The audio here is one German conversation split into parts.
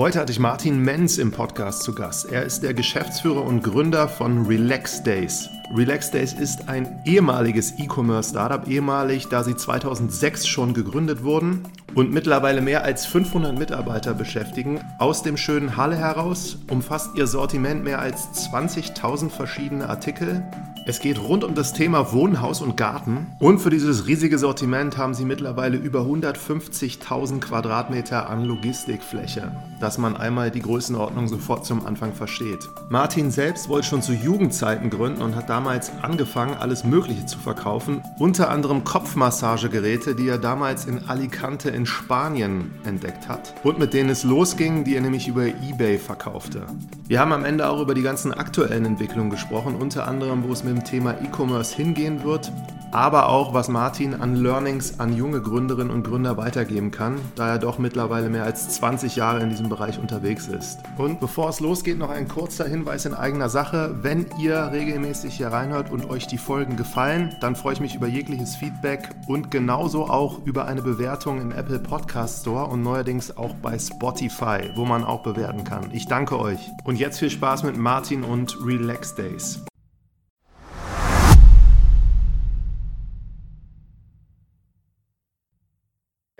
Heute hatte ich Martin Menz im Podcast zu Gast. Er ist der Geschäftsführer und Gründer von Relax Days. Relax Days ist ein ehemaliges E-Commerce-Startup, ehemalig, da sie 2006 schon gegründet wurden und mittlerweile mehr als 500 Mitarbeiter beschäftigen. Aus dem schönen Halle heraus umfasst ihr Sortiment mehr als 20.000 verschiedene Artikel. Es geht rund um das Thema Wohnhaus und Garten. Und für dieses riesige Sortiment haben sie mittlerweile über 150.000 Quadratmeter an Logistikfläche, dass man einmal die Größenordnung sofort zum Anfang versteht. Martin selbst wollte schon zu Jugendzeiten gründen und hat damals angefangen, alles Mögliche zu verkaufen. Unter anderem Kopfmassagegeräte, die er damals in Alicante in Spanien entdeckt hat und mit denen es losging, die er nämlich über eBay verkaufte. Wir haben am Ende auch über die ganzen aktuellen Entwicklungen gesprochen, unter anderem, wo es mit dem Thema E-Commerce hingehen wird, aber auch, was Martin an Learnings an junge Gründerinnen und Gründer weitergeben kann, da er doch mittlerweile mehr als 20 Jahre in diesem Bereich unterwegs ist. Und bevor es losgeht, noch ein kurzer Hinweis in eigener Sache. Wenn ihr regelmäßig hier reinhört und euch die Folgen gefallen, dann freue ich mich über jegliches Feedback und genauso auch über eine Bewertung im Apple Podcast Store und neuerdings auch bei Spotify, wo man auch bewerten kann. Ich danke euch. Und jetzt viel Spaß mit Martin und Relax Days.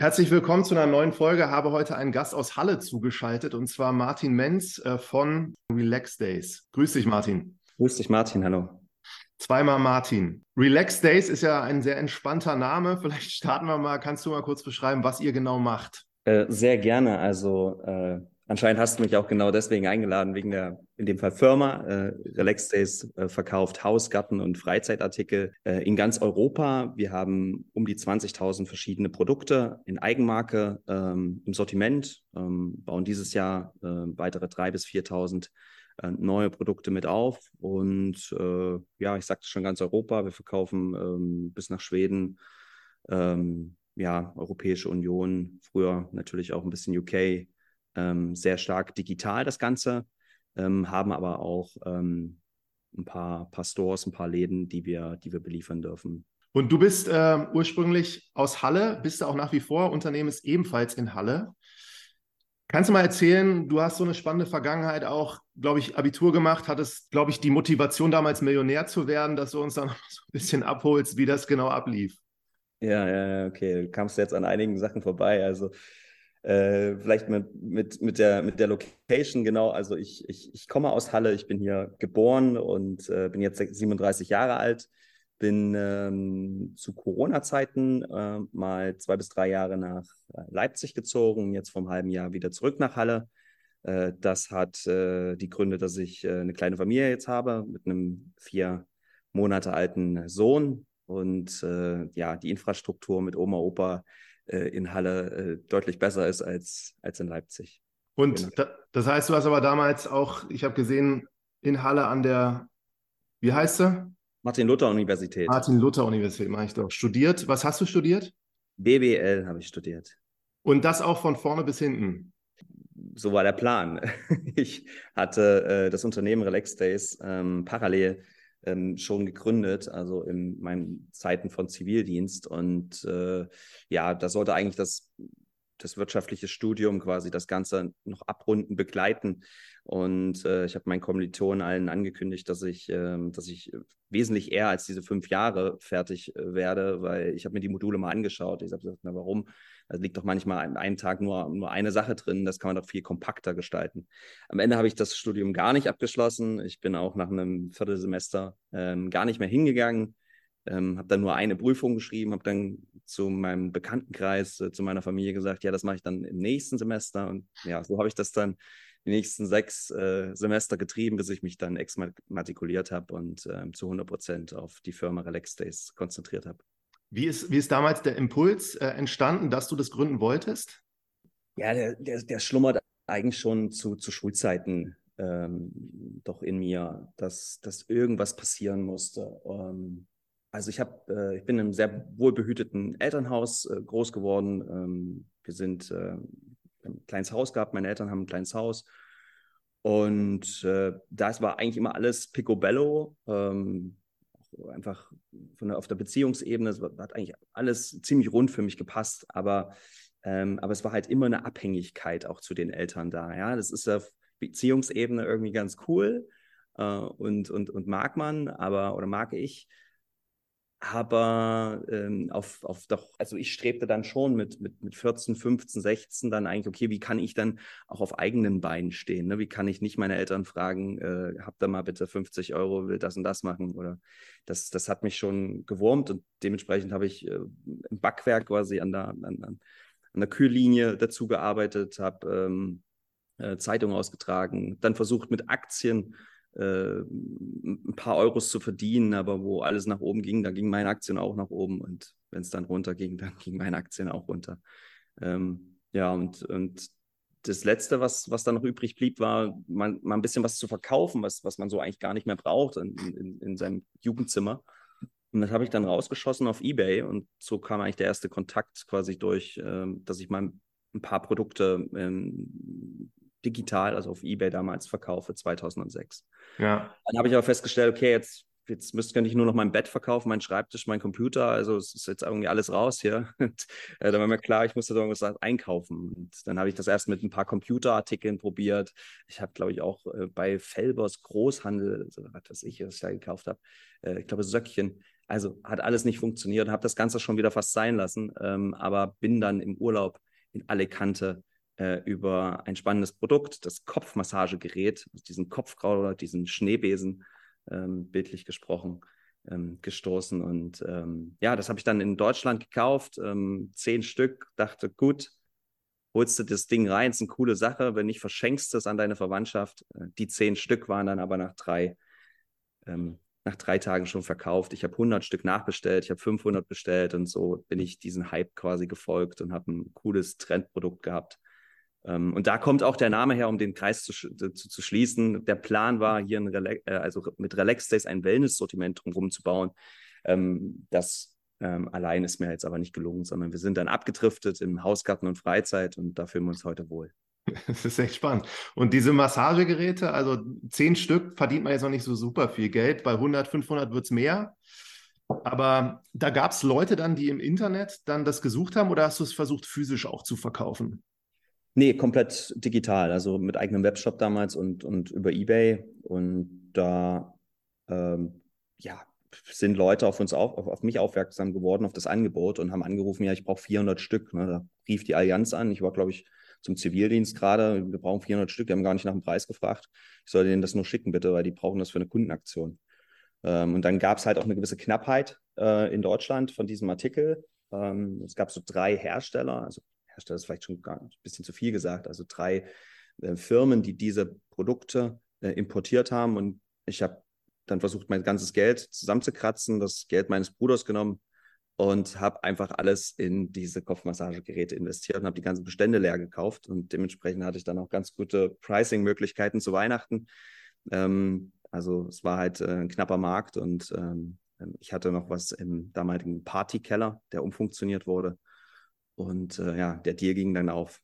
Herzlich willkommen zu einer neuen Folge. Habe heute einen Gast aus Halle zugeschaltet und zwar Martin Menz äh, von Relax Days. Grüß dich, Martin. Grüß dich, Martin. Hallo. Zweimal Martin. Relax Days ist ja ein sehr entspannter Name. Vielleicht starten wir mal. Kannst du mal kurz beschreiben, was ihr genau macht? Äh, sehr gerne. Also äh, Anscheinend hast du mich auch genau deswegen eingeladen, wegen der, in dem Fall Firma. Äh, Relax Days äh, verkauft Haus-, Garten- und Freizeitartikel äh, in ganz Europa. Wir haben um die 20.000 verschiedene Produkte in Eigenmarke ähm, im Sortiment, ähm, bauen dieses Jahr äh, weitere 3.000 bis 4.000 äh, neue Produkte mit auf. Und äh, ja, ich sagte schon ganz Europa. Wir verkaufen ähm, bis nach Schweden. Ähm, ja, Europäische Union, früher natürlich auch ein bisschen UK, ähm, sehr stark digital das Ganze, ähm, haben aber auch ähm, ein paar, paar Stores, ein paar Läden, die wir, die wir beliefern dürfen. Und du bist äh, ursprünglich aus Halle, bist du auch nach wie vor, Unternehmen ist ebenfalls in Halle. Kannst du mal erzählen, du hast so eine spannende Vergangenheit auch, glaube ich, Abitur gemacht, hattest, glaube ich, die Motivation damals Millionär zu werden, dass du uns dann so ein bisschen abholst, wie das genau ablief. Ja, ja, okay. Du kamst jetzt an einigen Sachen vorbei. Also äh, vielleicht mit, mit, mit, der, mit der Location, genau. Also ich, ich, ich komme aus Halle, ich bin hier geboren und äh, bin jetzt 37 Jahre alt. Bin ähm, zu Corona-Zeiten äh, mal zwei bis drei Jahre nach äh, Leipzig gezogen, jetzt vom halben Jahr wieder zurück nach Halle. Äh, das hat äh, die Gründe, dass ich eine kleine Familie jetzt habe mit einem vier Monate alten Sohn und ja, die Infrastruktur mit Oma, Opa äh, in Halle äh, deutlich besser ist als, als in Leipzig. Und genau. da, das heißt, du hast aber damals auch, ich habe gesehen, in Halle an der, wie heißt sie? Martin-Luther-Universität. Martin-Luther-Universität, mache ich doch. Studiert. Was hast du studiert? BWL habe ich studiert. Und das auch von vorne bis hinten? So war der Plan. Ich hatte äh, das Unternehmen Relax Days ähm, parallel ähm, schon gegründet, also in meinen Zeiten von Zivildienst. Und äh, ja, da sollte eigentlich das, das wirtschaftliche Studium quasi das Ganze noch abrunden, begleiten. Und äh, ich habe meinen Kommilitonen allen angekündigt, dass ich, äh, dass ich wesentlich eher als diese fünf Jahre fertig äh, werde, weil ich habe mir die Module mal angeschaut. Ich habe gesagt, na warum? Da liegt doch manchmal an einem Tag nur, nur eine Sache drin, das kann man doch viel kompakter gestalten. Am Ende habe ich das Studium gar nicht abgeschlossen. Ich bin auch nach einem Viertelsemester ähm, gar nicht mehr hingegangen, ähm, habe dann nur eine Prüfung geschrieben, habe dann zu meinem Bekanntenkreis, äh, zu meiner Familie gesagt, ja, das mache ich dann im nächsten Semester. Und ja, so habe ich das dann die nächsten sechs äh, Semester getrieben, bis ich mich dann exmatrikuliert habe und äh, zu 100 Prozent auf die Firma Relax Days konzentriert habe. Wie ist, wie ist damals der Impuls äh, entstanden, dass du das gründen wolltest? Ja, der, der, der schlummert eigentlich schon zu, zu Schulzeiten ähm, doch in mir, dass, dass irgendwas passieren musste. Ähm, also ich, hab, äh, ich bin in einem sehr wohlbehüteten Elternhaus äh, groß geworden. Ähm, wir sind äh, ein kleines Haus gehabt, meine Eltern haben ein kleines Haus. Und äh, das war eigentlich immer alles picobello. Ähm, einfach von der, auf der Beziehungsebene, es hat eigentlich alles ziemlich rund für mich gepasst. Aber Ähm, aber es war halt immer eine Abhängigkeit auch zu den Eltern da. Ja, das ist auf Beziehungsebene irgendwie ganz cool äh, und, und, und mag man, aber oder mag ich aber ähm, auf, auf doch, also ich strebte dann schon mit, mit, mit 14, 15, 16 dann eigentlich, okay, wie kann ich dann auch auf eigenen Beinen stehen? Ne? Wie kann ich nicht meine Eltern fragen, äh, habt ihr mal bitte 50 Euro, will das und das machen? Oder das, das hat mich schon gewurmt und dementsprechend habe ich äh, im Backwerk quasi an der, an, an, der Kühllinie dazu gearbeitet, habe ähm, äh, Zeitungen ausgetragen, dann versucht mit Aktien äh, ein paar Euros zu verdienen, aber wo alles nach oben ging, da ging meine Aktien auch nach oben und wenn es dann runter ging, dann ging meine Aktien auch runter. Ähm, ja, und, und das Letzte, was, was dann noch übrig blieb, war mal, mal ein bisschen was zu verkaufen, was, was man so eigentlich gar nicht mehr braucht in, in, in seinem Jugendzimmer. Und das habe ich dann rausgeschossen auf Ebay und so kam eigentlich der erste Kontakt quasi durch, ähm, dass ich mal ein paar Produkte ähm, digital, also auf Ebay damals verkaufe, 2006. Ja. Dann habe ich aber festgestellt, okay, jetzt, jetzt müsste ich nur noch mein Bett verkaufen, mein Schreibtisch, mein Computer, also es ist jetzt irgendwie alles raus hier. Und, äh, dann war mir klar, ich musste da irgendwas einkaufen. Und dann habe ich das erst mit ein paar Computerartikeln probiert. Ich habe, glaube ich, auch äh, bei Felbers Großhandel, also, was weiß ich, was ich da gekauft habe, äh, ich glaube, Söckchen, also hat alles nicht funktioniert, habe das Ganze schon wieder fast sein lassen, ähm, aber bin dann im Urlaub in Alicante äh, über ein spannendes Produkt, das Kopfmassagegerät, also diesen Kopfkrauler, diesen Schneebesen, ähm, bildlich gesprochen, ähm, gestoßen. Und ähm, ja, das habe ich dann in Deutschland gekauft, ähm, zehn Stück, dachte, gut, holst du das Ding rein, ist eine coole Sache, wenn nicht, verschenkst du es an deine Verwandtschaft. Äh, die zehn Stück waren dann aber nach drei, ähm, nach drei Tagen schon verkauft. Ich habe 100 Stück nachbestellt, ich habe 500 bestellt und so bin ich diesen Hype quasi gefolgt und habe ein cooles Trendprodukt gehabt. Ähm, und da kommt auch der Name her, um den Kreis zu, zu, zu schließen. Der Plan war, hier Rela äh, also mit Relax Days ein Wellness-Sortiment drumherum zu bauen. Ähm, das ähm, allein ist mir jetzt aber nicht gelungen, sondern wir sind dann abgedriftet im Hausgarten und Freizeit und da fühlen wir uns heute wohl. Das ist echt spannend. Und diese Massagegeräte, also zehn Stück, verdient man jetzt noch nicht so super viel Geld. Bei 100, 500 wird es mehr. Aber da gab es Leute dann, die im Internet dann das gesucht haben oder hast du es versucht, physisch auch zu verkaufen? Nee, komplett digital, also mit eigenem Webshop damals und, und über Ebay. Und da ähm, ja, sind Leute auf uns auf, auf, auf, mich aufmerksam geworden, auf das Angebot und haben angerufen, ja, ich brauche 400 Stück. Ne? Da rief die Allianz an. Ich war, glaube ich, zum Zivildienst gerade. Wir brauchen 400 Stück. Die haben gar nicht nach dem Preis gefragt. Ich soll denen das nur schicken, bitte, weil die brauchen das für eine Kundenaktion. Ähm, und dann gab es halt auch eine gewisse Knappheit äh, in Deutschland von diesem Artikel. Ähm, es gab so drei Hersteller, also Hersteller ist vielleicht schon ein bisschen zu viel gesagt, also drei äh, Firmen, die diese Produkte äh, importiert haben. Und ich habe dann versucht, mein ganzes Geld zusammenzukratzen, das Geld meines Bruders genommen und habe einfach alles in diese Kopfmassagegeräte investiert und habe die ganzen Bestände leer gekauft. Und dementsprechend hatte ich dann auch ganz gute Pricing-Möglichkeiten zu Weihnachten. Ähm, also es war halt äh, ein knapper Markt und ähm, ich hatte noch was im damaligen Partykeller, der umfunktioniert wurde. Und äh, ja, der Deal ging dann auf.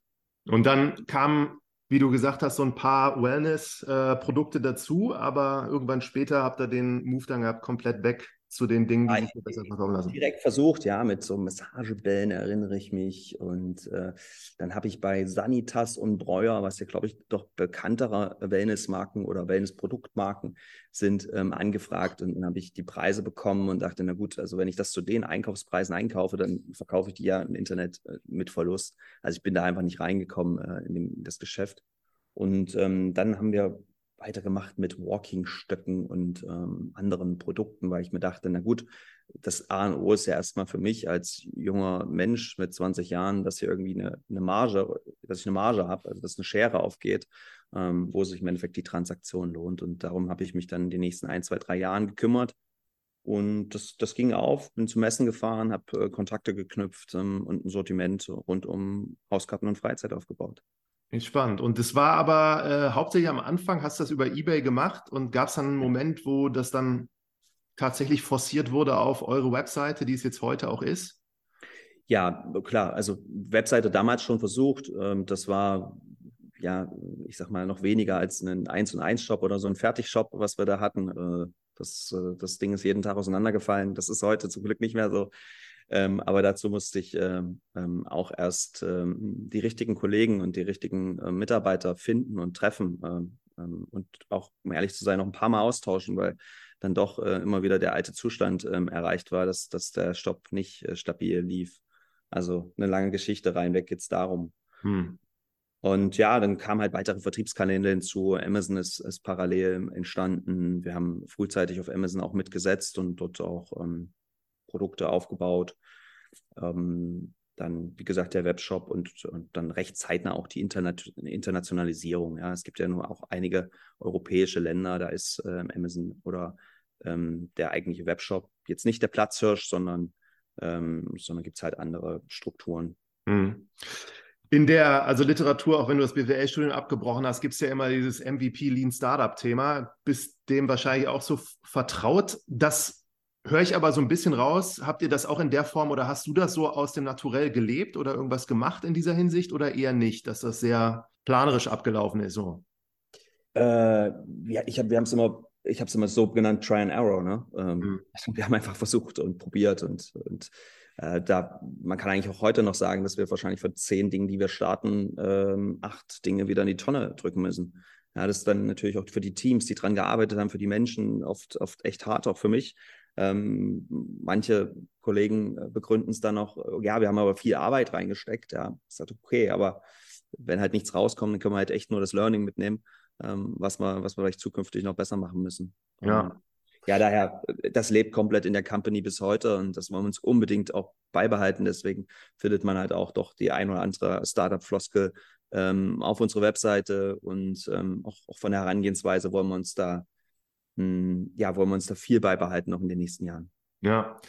Und dann kamen, wie du gesagt hast, so ein paar Wellness-Produkte äh, dazu, aber irgendwann später habt ihr den Move dann gehabt, komplett weg zu den Dingen, die sich besser verkaufen lassen. Direkt versucht, ja, mit so Massagebällen erinnere ich mich. Und äh, dann habe ich bei Sanitas und Breuer, was ja, glaube ich, doch bekanntere Wellnessmarken oder Wellnessproduktmarken sind, ähm, angefragt. Und dann habe ich die Preise bekommen und dachte, na gut, also wenn ich das zu den Einkaufspreisen einkaufe, dann verkaufe ich die ja im Internet äh, mit Verlust. Also ich bin da einfach nicht reingekommen äh, in, dem, in das Geschäft. Und ähm, dann haben wir weitergemacht mit Walking-Stöcken und ähm, anderen Produkten, weil ich mir dachte, na gut, das A und O ist ja erstmal für mich als junger Mensch mit 20 Jahren, dass hier irgendwie eine, eine Marge, dass ich eine Marge habe, also dass eine Schere aufgeht, ähm, wo sich im Endeffekt die Transaktion lohnt. Und darum habe ich mich dann in den nächsten ein, zwei, drei Jahren gekümmert. Und das, das ging auf, bin zum Messen gefahren, habe äh, Kontakte geknüpft ähm, und ein Sortiment rund um Hauskarten und Freizeit aufgebaut. Spannend. Und das war aber äh, hauptsächlich am Anfang, hast du das über Ebay gemacht und gab es dann einen Moment, wo das dann tatsächlich forciert wurde auf eure Webseite, die es jetzt heute auch ist? Ja, klar. Also Webseite damals schon versucht. Ähm, das war ja, ich sag mal, noch weniger als ein 1 und 1 Shop oder so ein Fertigshop, was wir da hatten. Äh, das, äh, das Ding ist jeden Tag auseinandergefallen. Das ist heute zum Glück nicht mehr so. Ähm, aber dazu musste ich ähm, ähm, auch erst ähm, die richtigen Kollegen und die richtigen äh, Mitarbeiter finden und treffen ähm, ähm, und auch, um ehrlich zu sein, noch ein paar Mal austauschen, weil dann doch äh, immer wieder der alte Zustand erreicht war, dass, dass der Stopp nicht äh, stabil lief. Also eine lange Geschichte reinweg geht es darum. Hm. Und ja, dann kamen halt weitere Vertriebskanäle hinzu. Amazon ist, ist, parallel entstanden. Wir haben frühzeitig auf Amazon auch mitgesetzt und dort auch ähm, Produkte aufgebaut. Ähm, dann, wie gesagt, der Webshop und, und dann recht zeitnah auch die Interna Internationalisierung. Ja, es gibt ja nur auch einige europäische Länder, da ist ähm, Amazon oder ähm, der eigentliche Webshop jetzt nicht der Platzhirsch, sondern, ähm, sondern gibt es halt andere Strukturen. Mhm. In der also Literatur, auch wenn du das BWL-Studium abgebrochen hast, gibt es ja immer dieses MVP Lean Startup-Thema. Bist dem wahrscheinlich auch so vertraut. Das höre ich aber so ein bisschen raus. Habt ihr das auch in der Form oder hast du das so aus dem Naturell gelebt oder irgendwas gemacht in dieser Hinsicht oder eher nicht, dass das sehr planerisch abgelaufen ist? So? Äh, ja, ich hab, wir haben es immer ich habe es immer so genannt, Try and Error. Ne? Ähm, mhm. Wir haben einfach versucht und probiert und, und äh, da, man kann eigentlich auch heute noch sagen, dass wir wahrscheinlich für zehn Dinge, die wir starten, ähm, acht Dinge wieder in die Tonne drücken müssen. Ja, das ist dann natürlich auch für die Teams, die dran gearbeitet haben, für die Menschen oft, oft echt hart, auch für mich. Ähm, manche Kollegen äh, begründen es dann noch, ja, wir haben aber viel Arbeit reingesteckt. Ja, ist halt okay, aber wenn halt nichts rauskommt, dann können wir halt echt nur das Learning mitnehmen, ähm, was, wir, was wir vielleicht zukünftig noch besser machen müssen. Ja ja, daher, das lebt komplett in der Company bis heute und das wollen wir uns unbedingt auch beibehalten. Deswegen findet man halt auch doch die ein oder andere Startup-Floskel ähm, auf unserer Webseite und ähm, auch, auch, von der Herangehensweise wollen wir uns da, mh, hm, ja, wollen wir uns da viel beibehalten noch in den nächsten Jahren. Ja.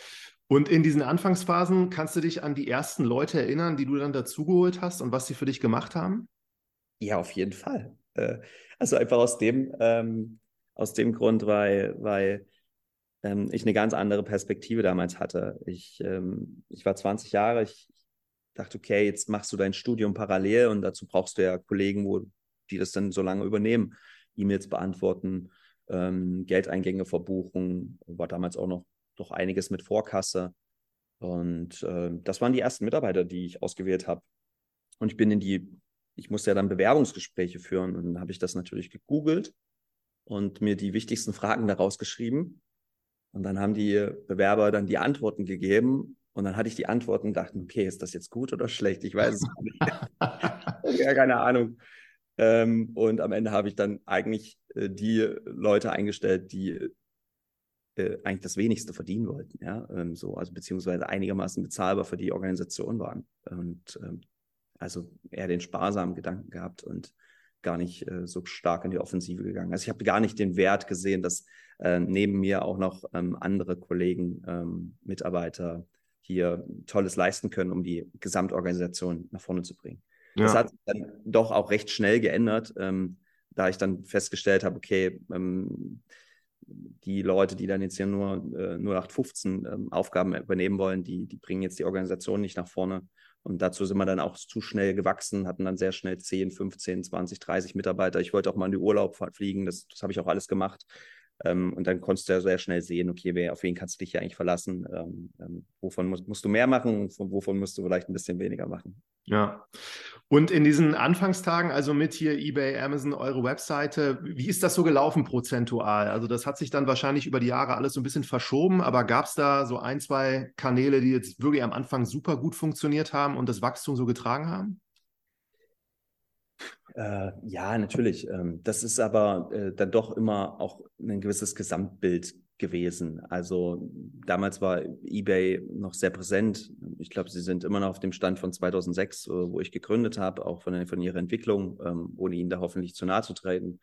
Und in diesen Anfangsphasen kannst du dich an die ersten Leute erinnern, die du dann dazugeholt hast und was sie für dich gemacht haben? Ja, auf jeden Fall. Äh, also einfach aus dem, ähm, aus dem Grund, weil, weil ähm, ich eine ganz andere Perspektive damals hatte. Ich, ähm, ich war 20 Jahre, ich dachte, okay, jetzt machst du dein Studium parallel und dazu brauchst du ja Kollegen, wo die das dann so lange übernehmen, E-Mails beantworten, ähm, Geldeingänge verbuchen, war damals auch noch doch einiges mit Vorkasse. Und äh, das waren die ersten Mitarbeiter, die ich ausgewählt habe. Und ich bin in die, ich musste ja dann Bewerbungsgespräche führen und dann habe ich das natürlich gegoogelt und mir die wichtigsten Fragen daraus geschrieben. Und dann haben die Bewerber dann die Antworten gegeben. Und dann hatte ich die Antworten und dachte, okay, ist das jetzt gut oder schlecht? Ich weiß es nicht. ja, keine Ahnung. Ähm, und am Ende habe ich dann eigentlich äh, die Leute eingestellt, die äh, eigentlich das wenigste verdienen wollten, ja, ähm, so, also beziehungsweise einigermaßen bezahlbar für die Organisation waren. Und ähm, also eher den sparsamen Gedanken gehabt und gar nicht äh, so stark in die Offensive gegangen. Also ich habe gar nicht den Wert gesehen, dass äh, neben mir auch noch ähm, andere Kollegen, ähm, Mitarbeiter hier Tolles leisten können, um die Gesamtorganisation nach vorne zu bringen. Ja. Das hat sich dann doch auch recht schnell geändert, ähm, da ich dann festgestellt habe, okay, ähm, die Leute, die dann jetzt hier nur äh, 0815 ähm, Aufgaben übernehmen wollen, die, die bringen jetzt die Organisation nicht nach vorne. Und dazu sind wir dann auch zu schnell gewachsen, hatten dann sehr schnell 10, 15, 20, 30 Mitarbeiter. Ich wollte auch mal in die Urlaub fliegen, das, das habe ich auch alles gemacht. Ähm, und dann konntest du ja sehr schnell sehen, okay, wer, auf wen kannst du dich hier eigentlich verlassen? Ähm, ähm, wovon musst, musst, du mehr machen? Wovon musst du vielleicht ein bisschen weniger machen? Ja. Und in diesen Anfangstagen, also mit hier eBay, Amazon, eure Webseite, wie ist das so gelaufen prozentual? Also das hat sich dann wahrscheinlich über die Jahre alles so ein bisschen verschoben, aber gab es da so ein, zwei Kanäle, die jetzt wirklich am Anfang super gut funktioniert haben und das Wachstum so getragen haben? Äh, ja, natürlich. Ähm, das ist aber äh, dann doch immer auch ein gewisses Gesamtbild gewesen. Also damals war eBay noch sehr präsent. Ich glaube, sie sind immer noch auf dem Stand von 2006, äh, wo ich gegründet habe, auch von, von ihrer Entwicklung, ähm, ohne ihnen da hoffentlich zu nahe zu treten.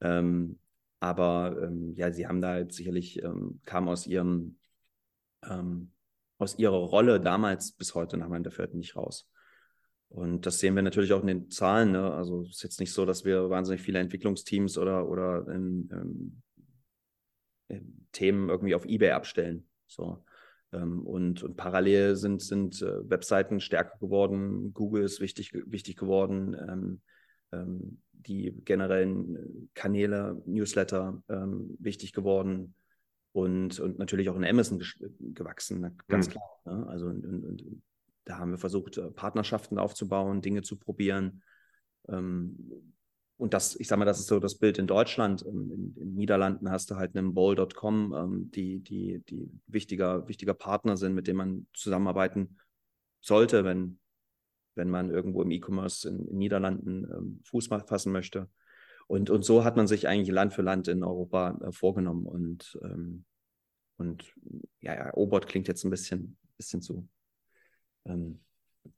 Ähm, aber ähm, ja, sie haben da jetzt sicherlich, ähm, kam aus ihrem, ähm, aus ihrer Rolle damals bis heute nach meinem Dafürhalten nicht raus. Und das sehen wir natürlich auch in den Zahlen. Ne? Also es ist jetzt nicht so, dass wir wahnsinnig viele Entwicklungsteams oder, oder in, in, in Themen irgendwie auf Ebay abstellen. So. Ähm, und, und parallel sind, sind äh, Webseiten stärker geworden, Google ist wichtig, wichtig geworden, ähm, ähm, die generellen Kanäle, Newsletter wichtig geworden. und, und natürlich auch in Amazon gewachsen, ganz mhm. klar. Ne? Also und, und, da haben wir versucht, äh, Partnerschaften aufzubauen, Dinge zu probieren. Ähm, und das, ich sage mal, das ist so das Bild in Deutschland. Ähm, in, den Niederlanden hast du halt einen Bowl.com, ähm, die, die, die wichtiger, wichtiger Partner sind, mit dem man zusammenarbeiten sollte, wenn, wenn man irgendwo im E-Commerce in, den Niederlanden Fuß fassen möchte. Und, und so hat man sich eigentlich Land für Land in Europa äh, vorgenommen. Und, und ja, ja, Obert klingt jetzt ein bisschen, bisschen zu ähm,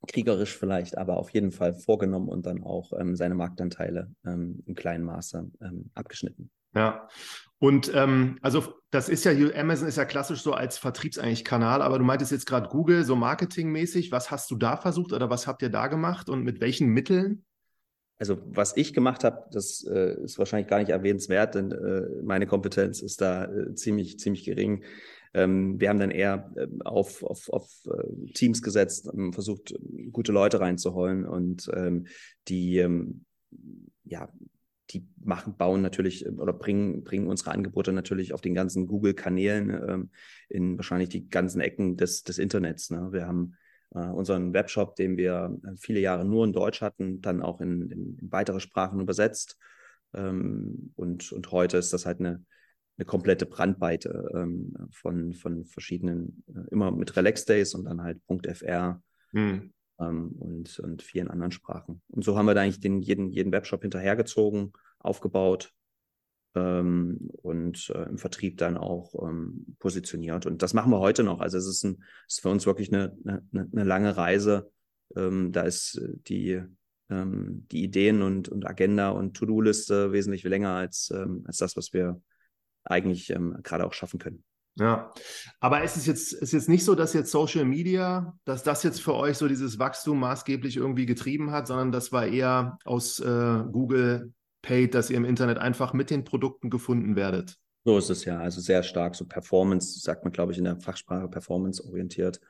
kriegerisch vielleicht, aber auf jeden Fall vorgenommen und dann auch ähm, seine Marktanteile ähm, im kleinen Maße ähm, abgeschnitten. Ja, und ähm, also das ist ja, Amazon ist ja klassisch so als Vertriebseinig Kanal, aber du meintest jetzt gerade Google, so marketingmäßig, was hast du da versucht oder was habt ihr da gemacht und mit welchen Mitteln? Also was ich gemacht habe, das äh, ist wahrscheinlich gar nicht erwähnenswert, denn äh, meine Kompetenz ist da äh, ziemlich, ziemlich gering. Ähm, wir haben dann eher äh, auf, auf, auf äh, Teams gesetzt, ähm, versucht, gute Leute reinzuholen und ähm, die, ähm, ja, die machen, bauen natürlich äh, oder bringen, bringen unsere Angebote natürlich auf den ganzen Google-Kanälen ähm, in wahrscheinlich die ganzen Ecken des, des Internets. Ne? Wir haben äh, unseren Webshop, den wir äh, viele Jahre nur in Deutsch hatten, dann auch in, in, in weitere Sprachen übersetzt. Ähm, und, und heute ist das halt eine, eine komplette Brandweite ähm, von, von verschiedenen, äh, immer mit Relax Days und dann halt .fr mhm. ähm, und, und vielen anderen Sprachen. Und so haben wir da eigentlich den, jeden, jeden Webshop hinterhergezogen, aufgebaut ähm, und äh, im Vertrieb dann auch ähm, positioniert. Und das machen wir heute noch. Also es ist, ein, ist für uns wirklich eine, eine, eine lange Reise. Ähm, da ist äh, die, ähm, die Ideen und, und Agenda und To-Do-Liste wesentlich länger als, als das, was wir eigentlich ähm, gerade auch schaffen können. Ja, aber ist es jetzt, ist jetzt nicht so, dass jetzt Social Media, dass das jetzt für euch so dieses Wachstum maßgeblich irgendwie getrieben hat, sondern das war eher aus äh, Google Paid, dass ihr im Internet einfach mit den Produkten gefunden werdet. So ist es ja, also sehr stark, so Performance, sagt man, glaube ich, in der Fachsprache Performance orientiert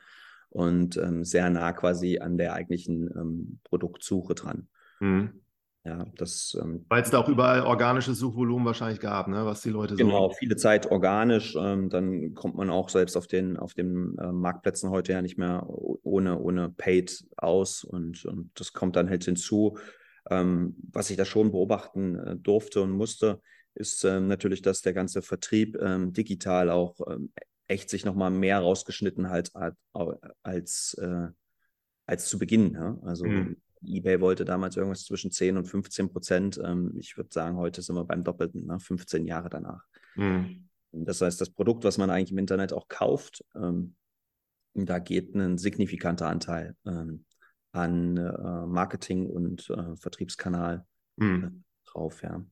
und ähm, sehr nah quasi an der eigentlichen ähm, Produktsuche dran. Mhm. Ja, das. Ähm, Weil es da auch überall organisches Suchvolumen wahrscheinlich gab, ne? was die Leute genau, so. Genau, viele Zeit organisch. Ähm, dann kommt man auch selbst auf den, auf den äh, Marktplätzen heute ja nicht mehr ohne, ohne Paid aus und, und das kommt dann halt hinzu. Ähm, was ich da schon beobachten äh, durfte und musste, ist ähm, natürlich, dass der ganze Vertrieb ähm, digital auch ähm, echt sich nochmal mehr rausgeschnitten hat als, äh, als zu Beginn. Ja? Also mhm eBay wollte damals irgendwas zwischen 10 und 15 Prozent. Ähm, ich würde sagen, heute sind wir beim Doppelten, ne? 15 Jahre danach. Mhm. Das heißt, das Produkt, was man eigentlich im Internet auch kauft, ähm, da geht ein signifikanter Anteil ähm, an äh, Marketing und äh, Vertriebskanal mhm. äh, drauf, ja.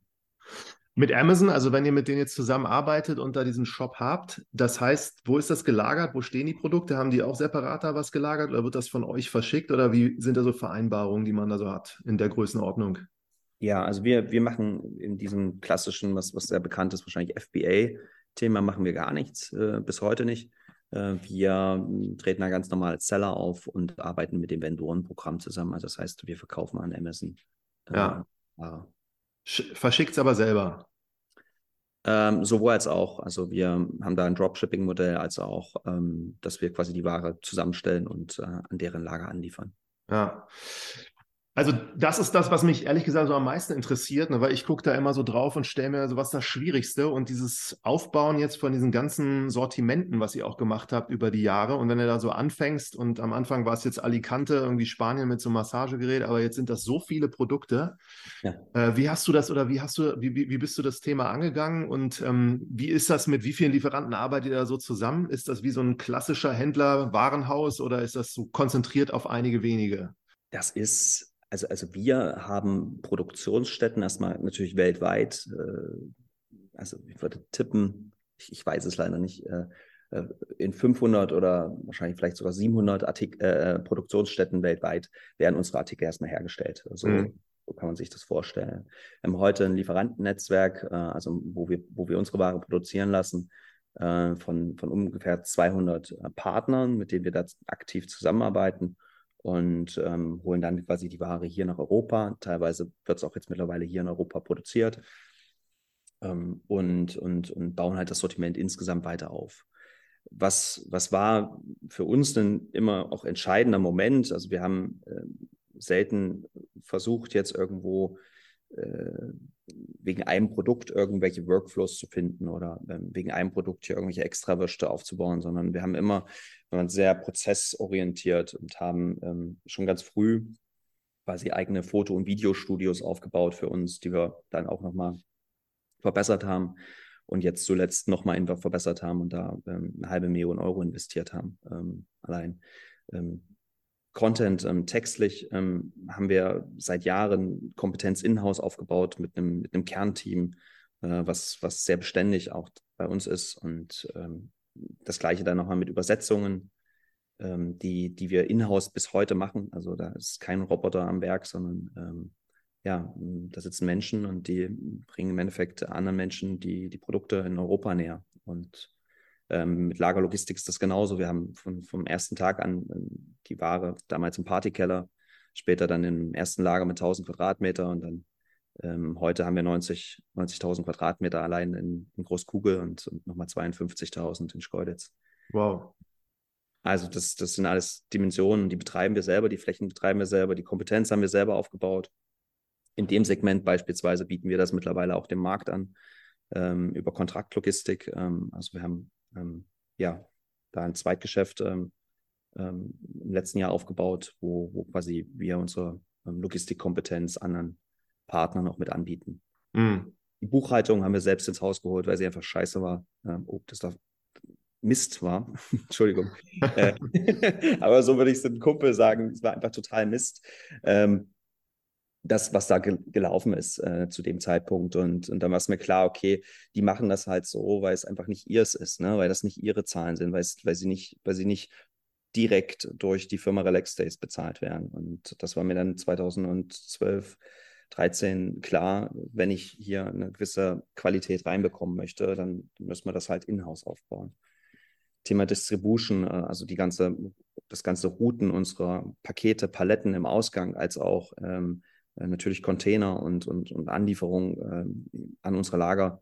Mit Amazon, also wenn ihr mit denen jetzt zusammenarbeitet und da diesen Shop habt, das heißt, wo ist das gelagert? Wo stehen die Produkte? Haben die auch separat da was gelagert oder wird das von euch verschickt oder wie sind da so Vereinbarungen, die man da so hat in der Größenordnung? Ja, also wir, wir machen in diesem klassischen, was, was sehr bekannt ist, wahrscheinlich FBA-Thema, machen wir gar nichts, äh, bis heute nicht. Äh, wir treten da ganz normal als Seller auf und arbeiten mit dem Vendorenprogramm zusammen. Also das heißt, wir verkaufen an Amazon. Äh, ja. Verschickt es aber selber. Ähm, sowohl als auch. Also wir haben da ein Dropshipping-Modell, als auch, ähm, dass wir quasi die Ware zusammenstellen und äh, an deren Lager anliefern. Ja. Also das ist das, was mich ehrlich gesagt so am meisten interessiert, ne? weil ich gucke da immer so drauf und stelle mir so was das Schwierigste und dieses Aufbauen jetzt von diesen ganzen Sortimenten, was ihr auch gemacht habt über die Jahre und wenn du da so anfängst und am Anfang war es jetzt Alicante, irgendwie Spanien mit so einem Massagegerät, aber jetzt sind das so viele Produkte. Ja. Äh, wie hast du das oder wie hast du, wie, wie, bist du das Thema angegangen und ähm, wie ist das mit wie vielen Lieferanten arbeitet ihr da so zusammen? Ist das wie so ein klassischer Händler Warenhaus oder ist das so konzentriert auf einige wenige? Das ist also, also wir haben Produktionsstätten erstmal natürlich weltweit. Äh, also ich würde tippen, ich, ich weiß es leider nicht, äh, äh in 500 oder wahrscheinlich vielleicht sogar 700 Artik äh, Produktionsstätten weltweit werden unsere Artikel erstmal hergestellt. Also mhm. so kann man sich das vorstellen. Wir haben heute ein Lieferantennetzwerk, äh, also wo wir, wo wir unsere Ware produzieren lassen, äh, von, von ungefähr 200 Partnern, mit denen wir da aktiv zusammenarbeiten und ähm, holen dann quasi die Ware hier nach Europa. Teilweise wird es auch jetzt mittlerweile hier in Europa produziert. ähm, und, und, und bauen halt das Sortiment insgesamt weiter auf. Was, was war für uns denn immer auch entscheidender Moment? Also wir haben äh, selten versucht, jetzt irgendwo äh, wegen einem Produkt irgendwelche Workflows zu finden oder ähm, wegen einem Produkt hier irgendwelche Extrawürste aufzubauen, sondern wir haben immer, wir waren sehr prozessorientiert und haben ähm, schon ganz früh quasi eigene Foto- und Videostudios aufgebaut für uns, die wir dann auch nochmal verbessert haben und jetzt zuletzt nochmal einfach verbessert haben und da ähm, eine halbe Million Euro investiert haben, ähm, allein. Content, ähm, textlich ähm, haben wir seit Jahren Kompetenz in-house aufgebaut mit einem, mit einem Kernteam, äh, was, was sehr beständig auch bei uns ist. Und ähm, das gleiche dann nochmal mit Übersetzungen, ähm, die, die wir in-house bis heute machen. Also da ist kein Roboter am Werk, sondern ähm, ja, da sitzen Menschen und die bringen im Endeffekt anderen Menschen die, die Produkte in Europa näher. Und ähm, mit Lagerlogistik ist das genauso. Wir haben von, vom ersten Tag an ähm, die Ware damals im Partykeller, später dann im ersten Lager mit 1000 Quadratmeter und dann ähm, heute haben wir 90.000 90 Quadratmeter allein in, in Großkugel und, und nochmal 52.000 in Schkeuditz. Wow. Also das, das sind alles Dimensionen, die betreiben wir selber, die Flächen betreiben wir selber, die Kompetenz haben wir selber aufgebaut. In dem Segment beispielsweise bieten wir das mittlerweile auch dem Markt an ähm, über Kontraktlogistik. Ähm, also wir haben ähm, ja, da ein Zweitgeschäft ähm, ähm, im letzten Jahr aufgebaut, wo, wo quasi wir unsere ähm, Logistikkompetenz anderen Partnern auch mit anbieten. Mhm. Die Buchhaltung haben wir selbst ins Haus geholt, weil sie einfach scheiße war. Oh, das darf Mist war. Entschuldigung. Äh, aber so würde ich es dem Kumpel sagen, es war einfach total Mist. Ähm, das, was da ge gelaufen ist äh, zu dem Zeitpunkt. Und, und dann war es mir klar, okay, die machen das halt so, weil es einfach nicht ihrs ist, ne? weil das nicht ihre Zahlen sind, weil, weil, sie nicht, weil sie nicht direkt durch die Firma Relax Days bezahlt werden. Und das war mir dann 2012, 13 klar, wenn ich hier eine gewisse Qualität reinbekommen möchte, dann müssen wir das halt in-house aufbauen. Thema Distribution, äh, also die ganze, das ganze Routen unserer Pakete, Paletten im Ausgang, als auch ähm, äh, natürlich Container und, und, und Anlieferung äh, an unsere Lager.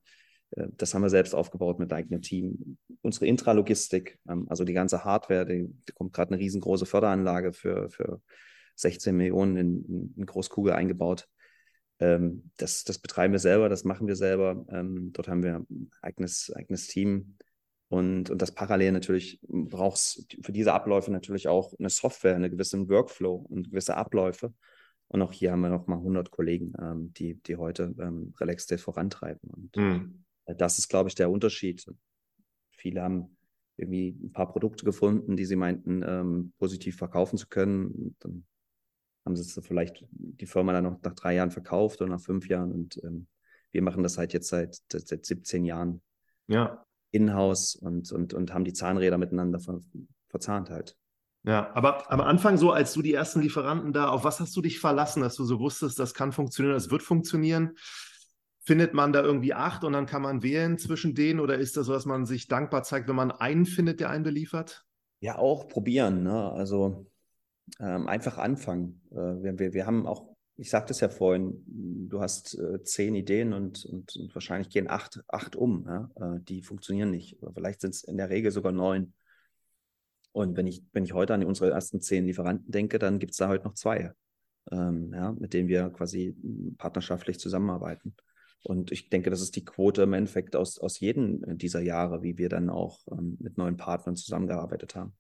Äh, das haben wir selbst aufgebaut mit eigenem Team. Unsere Intralogistik, ähm, also die ganze Hardware, die kommt gerade eine riesengroße Förderanlage für, für 16 Millionen in, in Großkugel eingebaut. Ähm, das, das betreiben wir selber, das machen wir selber. Ähm, dort haben wir ein eigenes, eigenes Team. Und, und das parallel natürlich braucht es für diese Abläufe natürlich auch eine Software, eine gewisse Workflow und gewisse Abläufe. Und auch hier haben wir noch mal 100 Kollegen, ähm, die, die heute ähm, Relax Day vorantreiben. Und mhm. das ist, glaube ich, der Unterschied. Viele haben irgendwie ein paar Produkte gefunden, die sie meinten, ähm, positiv verkaufen zu können. Und dann haben sie vielleicht die Firma dann noch nach drei Jahren verkauft oder nach fünf Jahren. Und ähm, wir machen das halt jetzt seit, seit 17 Jahren ja. in-house und, und, und haben die Zahnräder miteinander ver verzahnt halt. Ja, aber am Anfang so, als du die ersten Lieferanten da, auf was hast du dich verlassen, dass du so wusstest, das kann funktionieren, das wird funktionieren? Findet man da irgendwie acht und dann kann man wählen zwischen denen oder ist das so, dass man sich dankbar zeigt, wenn man einen findet, der einen beliefert? Ja, auch probieren. Ne? Also ähm, einfach anfangen. Äh, wir, wir, wir haben auch, ich sagte es ja vorhin, du hast äh, zehn Ideen und, und, und, wahrscheinlich gehen acht, acht um. Ja? Äh, die funktionieren nicht. Vielleicht sind es in der Regel sogar neun. Und wenn ich, wenn ich heute an unsere ersten zehn Lieferanten denke, dann gibt es da heute noch zwei, ähm, ja, mit denen wir quasi partnerschaftlich zusammenarbeiten. Und ich denke, das ist die Quote im Endeffekt aus, aus jedem dieser Jahre, wie wir dann auch ähm, mit neuen Partnern zusammengearbeitet haben.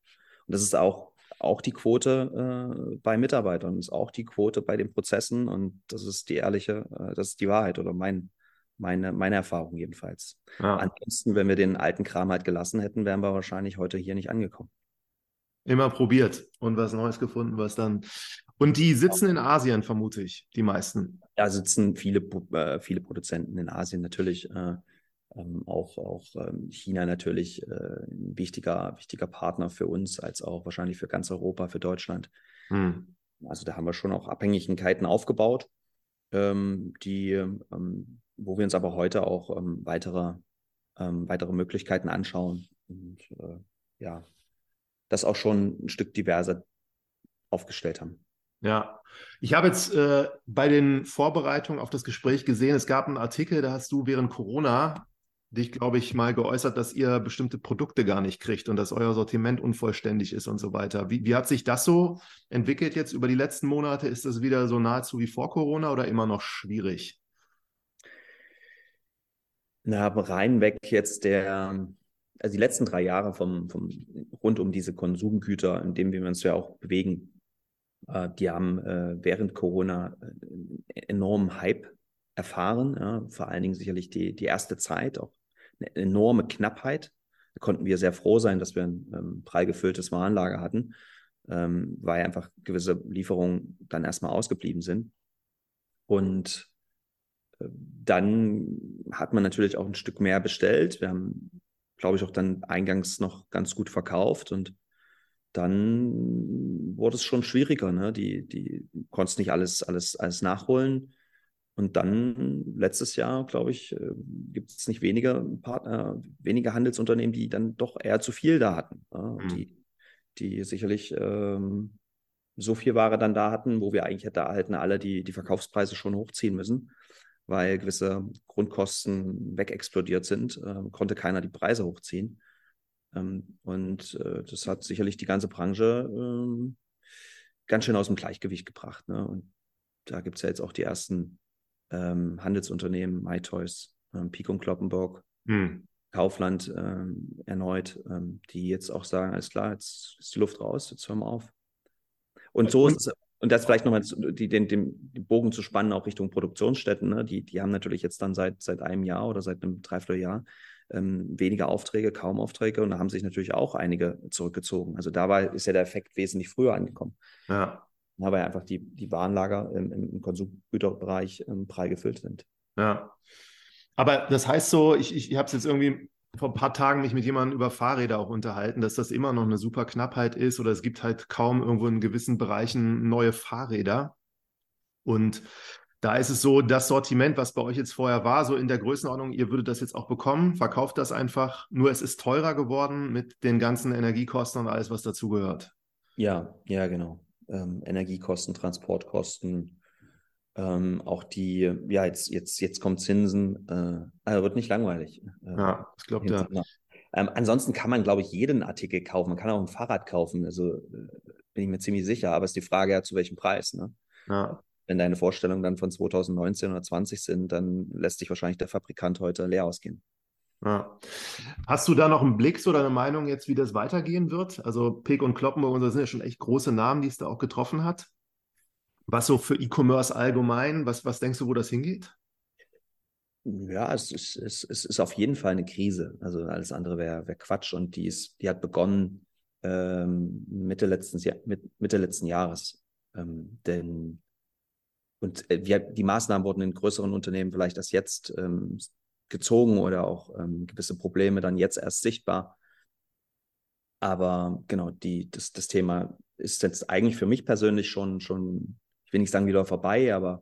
Und das ist auch, auch die Quote äh, bei Mitarbeitern, das ist auch die Quote bei den Prozessen und das ist die ehrliche, äh, das ist die Wahrheit oder mein, meine, meine Erfahrung jedenfalls. Ja. Ansonsten, wenn wir den alten Kram halt gelassen hätten, wären wir wahrscheinlich heute hier nicht angekommen. Immer probiert und was Neues gefunden, was dann. Und die sitzen in Asien, vermute ich, die meisten. Ja, sitzen viele, äh, viele Produzenten in Asien natürlich. Äh, ähm, auch auch ähm, China natürlich äh, ein wichtiger, wichtiger Partner für uns, als auch wahrscheinlich für ganz Europa, für Deutschland. Hm. Also da haben wir schon auch Abhängigkeiten aufgebaut, ähm, die, ähm, wo wir uns aber heute auch ähm, weitere, ähm, weitere Möglichkeiten anschauen. Und äh, ja, das auch schon ein Stück diverser aufgestellt haben. Ja, ich habe jetzt äh, bei den Vorbereitungen auf das Gespräch gesehen, es gab einen Artikel, da hast du während Corona dich, glaube ich, mal geäußert, dass ihr bestimmte Produkte gar nicht kriegt und dass euer Sortiment unvollständig ist und so weiter. Wie, wie hat sich das so entwickelt jetzt über die letzten Monate? Ist das wieder so nahezu wie vor Corona oder immer noch schwierig? Na, reinweg jetzt der, also die letzten drei Jahre vom, vom rund um diese Konsumgüter, in denen wir uns ja auch bewegen, äh, die haben äh, während Corona äh, enormen Hype erfahren. Ja, vor allen Dingen sicherlich die, die erste Zeit, auch eine enorme Knappheit. Da konnten wir sehr froh sein, dass wir ein ähm, prall gefülltes Warenlager hatten, ähm, weil einfach gewisse Lieferungen dann erstmal ausgeblieben sind. Und äh, dann hat man natürlich auch ein Stück mehr bestellt. Wir haben, glaube ich, auch dann eingangs noch ganz gut verkauft und dann wurde es schon schwieriger. Ne? Die, die konnten nicht alles, alles, alles nachholen. Und dann letztes Jahr, glaube ich, äh, gibt es nicht weniger Partner, weniger Handelsunternehmen, die dann doch eher zu viel da hatten. Mhm. Die, die sicherlich ähm, so viel Ware dann da hatten, wo wir eigentlich hätte erhalten, alle die, die Verkaufspreise schon hochziehen müssen, weil gewisse Grundkosten wegexplodiert sind, äh, konnte keiner die Preise hochziehen. Ähm, und äh, das hat sicherlich die ganze Branche ähm, ganz schön aus dem Gleichgewicht gebracht. Ne? Und da gibt es ja jetzt auch die ersten ähm, Handelsunternehmen, MyToys, ähm, Pico und Kloppenburg, hm. Kaufland ähm, erneut, ähm, die jetzt auch sagen, alles klar, jetzt ist die Luft raus, jetzt hören wir auf. Und so ist es, und das vielleicht nochmal die, den, den, den Bogen zu spannen, auch Richtung Produktionsstätten, ne? die, die haben natürlich jetzt dann seit, seit einem Jahr oder seit einem Dreivierteljahr ähm, weniger Aufträge, kaum Aufträge und da haben sich natürlich auch einige zurückgezogen. Also da war, ist ja der Effekt wesentlich früher angekommen. Ja. weil einfach die, die Warenlager im, im Konsumgüterbereich ähm, prall gefüllt sind. Ja. Aber das heißt so, ich, ich, ich habe es jetzt irgendwie vor ein paar Tagen mich mit jemandem über Fahrräder auch unterhalten, dass das immer noch eine super Knappheit ist oder es gibt halt kaum irgendwo in gewissen Bereichen neue Fahrräder. Und da ist es so, das Sortiment, was bei euch jetzt vorher war, so in der Größenordnung, ihr würdet das jetzt auch bekommen, verkauft das einfach, nur es ist teurer geworden mit den ganzen Energiekosten und alles, was dazugehört. Ja, ja, genau. Ähm, Energiekosten, Transportkosten, ähm, auch die, ja, jetzt, jetzt, jetzt kommt Zinsen, äh, also wird nicht langweilig. Äh, ja, ich glaube, ja. Ähm, ansonsten kann man, glaube ich, jeden Artikel kaufen. Man kann auch ein Fahrrad kaufen, also äh, bin ich mir ziemlich sicher, aber es ist die Frage ja, zu welchem Preis. Ne? Ja wenn deine Vorstellungen dann von 2019 oder 20 sind, dann lässt sich wahrscheinlich der Fabrikant heute leer ausgehen. Ja. Hast du da noch einen Blick oder eine Meinung jetzt, wie das weitergehen wird? Also Pick und Kloppenburg, das sind ja schon echt große Namen, die es da auch getroffen hat. Was so für E-Commerce allgemein, was, was denkst du, wo das hingeht? Ja, es ist, es, es ist auf jeden Fall eine Krise. Also alles andere wäre wär Quatsch. Und die, ist, die hat begonnen ähm, Mitte, letzten, Mitte letzten Jahres. Ähm, denn und äh, wir, die Maßnahmen wurden in größeren Unternehmen vielleicht erst jetzt ähm, gezogen oder auch ähm, gewisse Probleme dann jetzt erst sichtbar. Aber genau, die, das, das Thema ist jetzt eigentlich für mich persönlich schon, schon ich will nicht sagen wieder vorbei, aber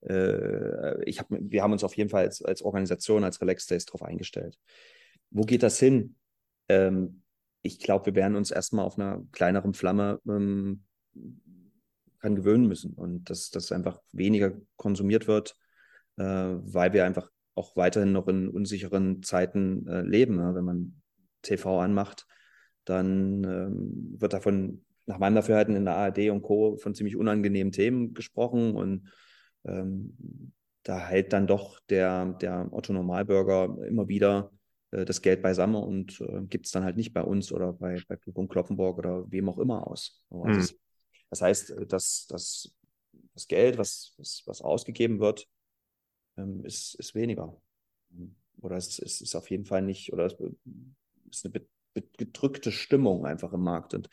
äh, ich hab, wir haben uns auf jeden Fall als, als Organisation, als Relax Days darauf eingestellt. Wo geht das hin? Ähm, ich glaube, wir werden uns erstmal auf einer kleineren Flamme ähm, dran gewöhnen müssen und dass das einfach weniger konsumiert wird, äh, weil wir einfach auch weiterhin noch in unsicheren Zeiten äh, leben. Ne? Wenn man TV anmacht, dann ähm, wird davon nach meinem Dafürhalten in der ARD und Co. von ziemlich unangenehmen Themen gesprochen und ähm, da hält dann doch der, der Otto Normalbürger immer wieder äh, das Geld beisammen und äh, gibt es dann halt nicht bei uns oder bei, bei Kloppenburg oder wem auch immer aus. Also mhm. es das heißt, äh, dass, dass das Geld, was, was, was ausgegeben wird, ähm, ist, ist weniger. Oder es, es ist auf jeden Fall nicht, oder es ist eine gedrückte Stimmung einfach im Markt. Und,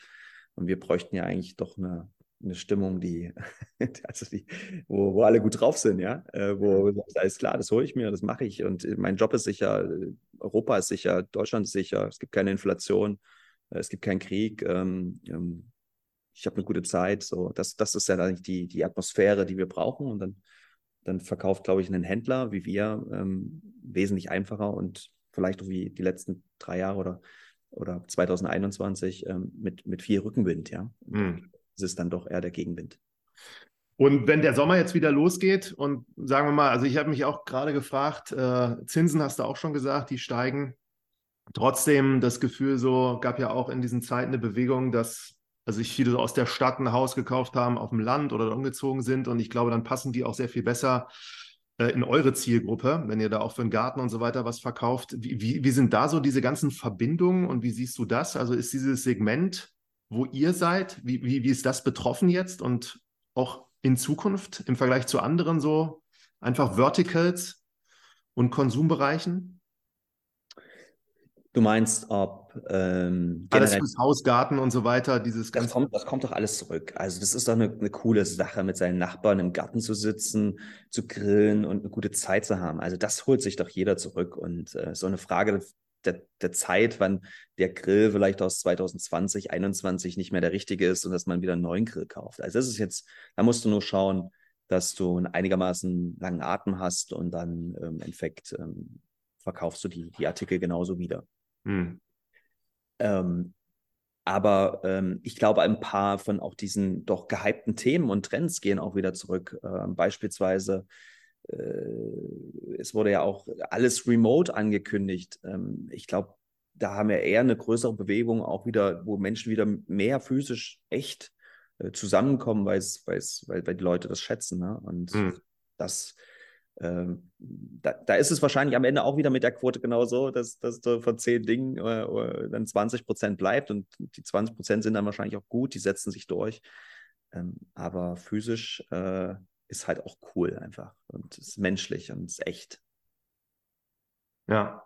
und wir bräuchten ja eigentlich doch eine, eine Stimmung, die, also die, wo, wo alle gut drauf sind, ja, äh, wo alles klar, das hole ich mir, das mache ich und mein Job ist sicher, Europa ist sicher, Deutschland ist sicher, es gibt keine Inflation, es gibt keinen Krieg, ähm, ähm, ich habe eine gute Zeit. So, das, das ist ja eigentlich die, die Atmosphäre, die wir brauchen. Und dann, dann verkauft, glaube ich, ein Händler wie wir ähm, wesentlich einfacher und vielleicht auch wie die letzten drei Jahre oder, oder 2021 ähm, mit, mit viel Rückenwind, ja. Mhm. Das ist dann doch eher der Gegenwind. Und wenn der Sommer jetzt wieder losgeht und sagen wir mal, also ich habe mich auch gerade gefragt, äh, Zinsen hast du auch schon gesagt, die steigen. Trotzdem das Gefühl so, gab ja auch in diesen Zeiten eine Bewegung, dass also sich viele aus der Stadt ein Haus gekauft haben, auf dem Land oder umgezogen sind. Und ich glaube, dann passen die auch sehr viel besser in eure Zielgruppe, wenn ihr da auch für den Garten und so weiter was verkauft. Wie, wie, wie sind da so diese ganzen Verbindungen und wie siehst du das? Also ist dieses Segment, wo ihr seid, wie, wie, wie ist das betroffen jetzt und auch in Zukunft im Vergleich zu anderen so einfach Verticals und Konsumbereichen? Du meinst, ob ähm, alles fürs Haus, Garten und so weiter, dieses das kommt, das kommt doch alles zurück. Also das ist doch eine, eine, coole Sache, mit seinen Nachbarn im Garten zu sitzen, zu grillen und eine gute Zeit zu haben. Also das holt sich doch jeder zurück und äh, so eine Frage der, der Zeit, wann der Grill vielleicht aus 2020, 2021 nicht mehr der richtige ist und dass man wieder einen neuen Grill kauft. Also das ist jetzt, da musst du nur schauen, dass du einen einigermaßen langen Atem hast und dann ähm, im Endeffekt ähm, verkaufst du die, die Artikel genauso wieder. Hm. Ähm, aber ähm, ich glaube, ein paar von auch diesen doch gehypten Themen und Trends gehen auch wieder zurück. Ähm, beispielsweise äh, es wurde ja auch alles remote angekündigt. Ähm, ich glaube, da haben wir eher eine größere Bewegung auch wieder, wo Menschen wieder mehr physisch echt äh, zusammenkommen, weil's, weil's, weil, weil die Leute das schätzen. Ne? Und mhm. das, ähm, da, da, ist es wahrscheinlich am Ende auch wieder mit der Quote genauso, dass, dass du von zehn Dingen äh, äh dann 20 Prozent bleibt und die 20 Prozent sind dann wahrscheinlich auch gut, die setzen sich durch. Ähm, aber physisch äh, ist halt auch cool einfach und ist menschlich und ist echt. Ja.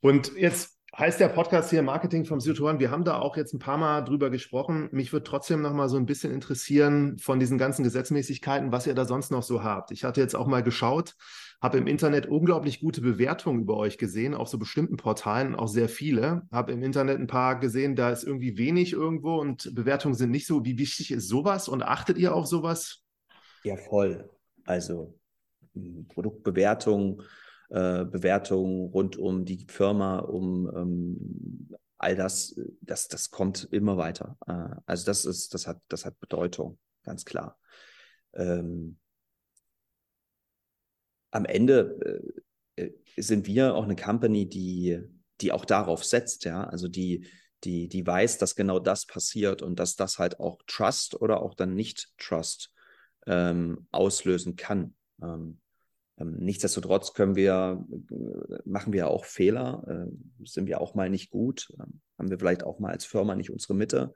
Und jetzt heißt der Podcast hier Marketing vom Südhorn. Wir haben da auch jetzt ein paar Mal drüber gesprochen. Mich würde trotzdem noch mal so ein bisschen interessieren von diesen ganzen Gesetzmäßigkeiten, was ihr da sonst noch so habt. Ich hatte jetzt auch mal geschaut, habe im Internet unglaublich gute Bewertungen über euch gesehen, auf so bestimmten Portalen, auch sehr viele. Habe im Internet ein paar gesehen, da ist irgendwie wenig irgendwo und Bewertungen sind nicht so. Wie wichtig ist sowas und achtet ihr auf sowas? Ja, voll. Also hm, Produktbewertung, äh, Bewertung rund um die Firma, um ähm, all das, das, das kommt immer weiter. Äh, also das ist, das hat, das hat Bedeutung, ganz klar. Ähm, am Ende äh, äh sind wir auch eine Company, die, die auch darauf setzt, ja, also die, die, die weiß, dass genau das passiert und dass das halt auch Trust oder auch dann nicht Trust ähm, auslösen kann. Ähm, nichtsdestotrotz können wir, äh, machen wir auch Fehler, äh, sind wir auch mal nicht gut, ähm, haben wir vielleicht auch mal als Firma nicht unsere Mitte,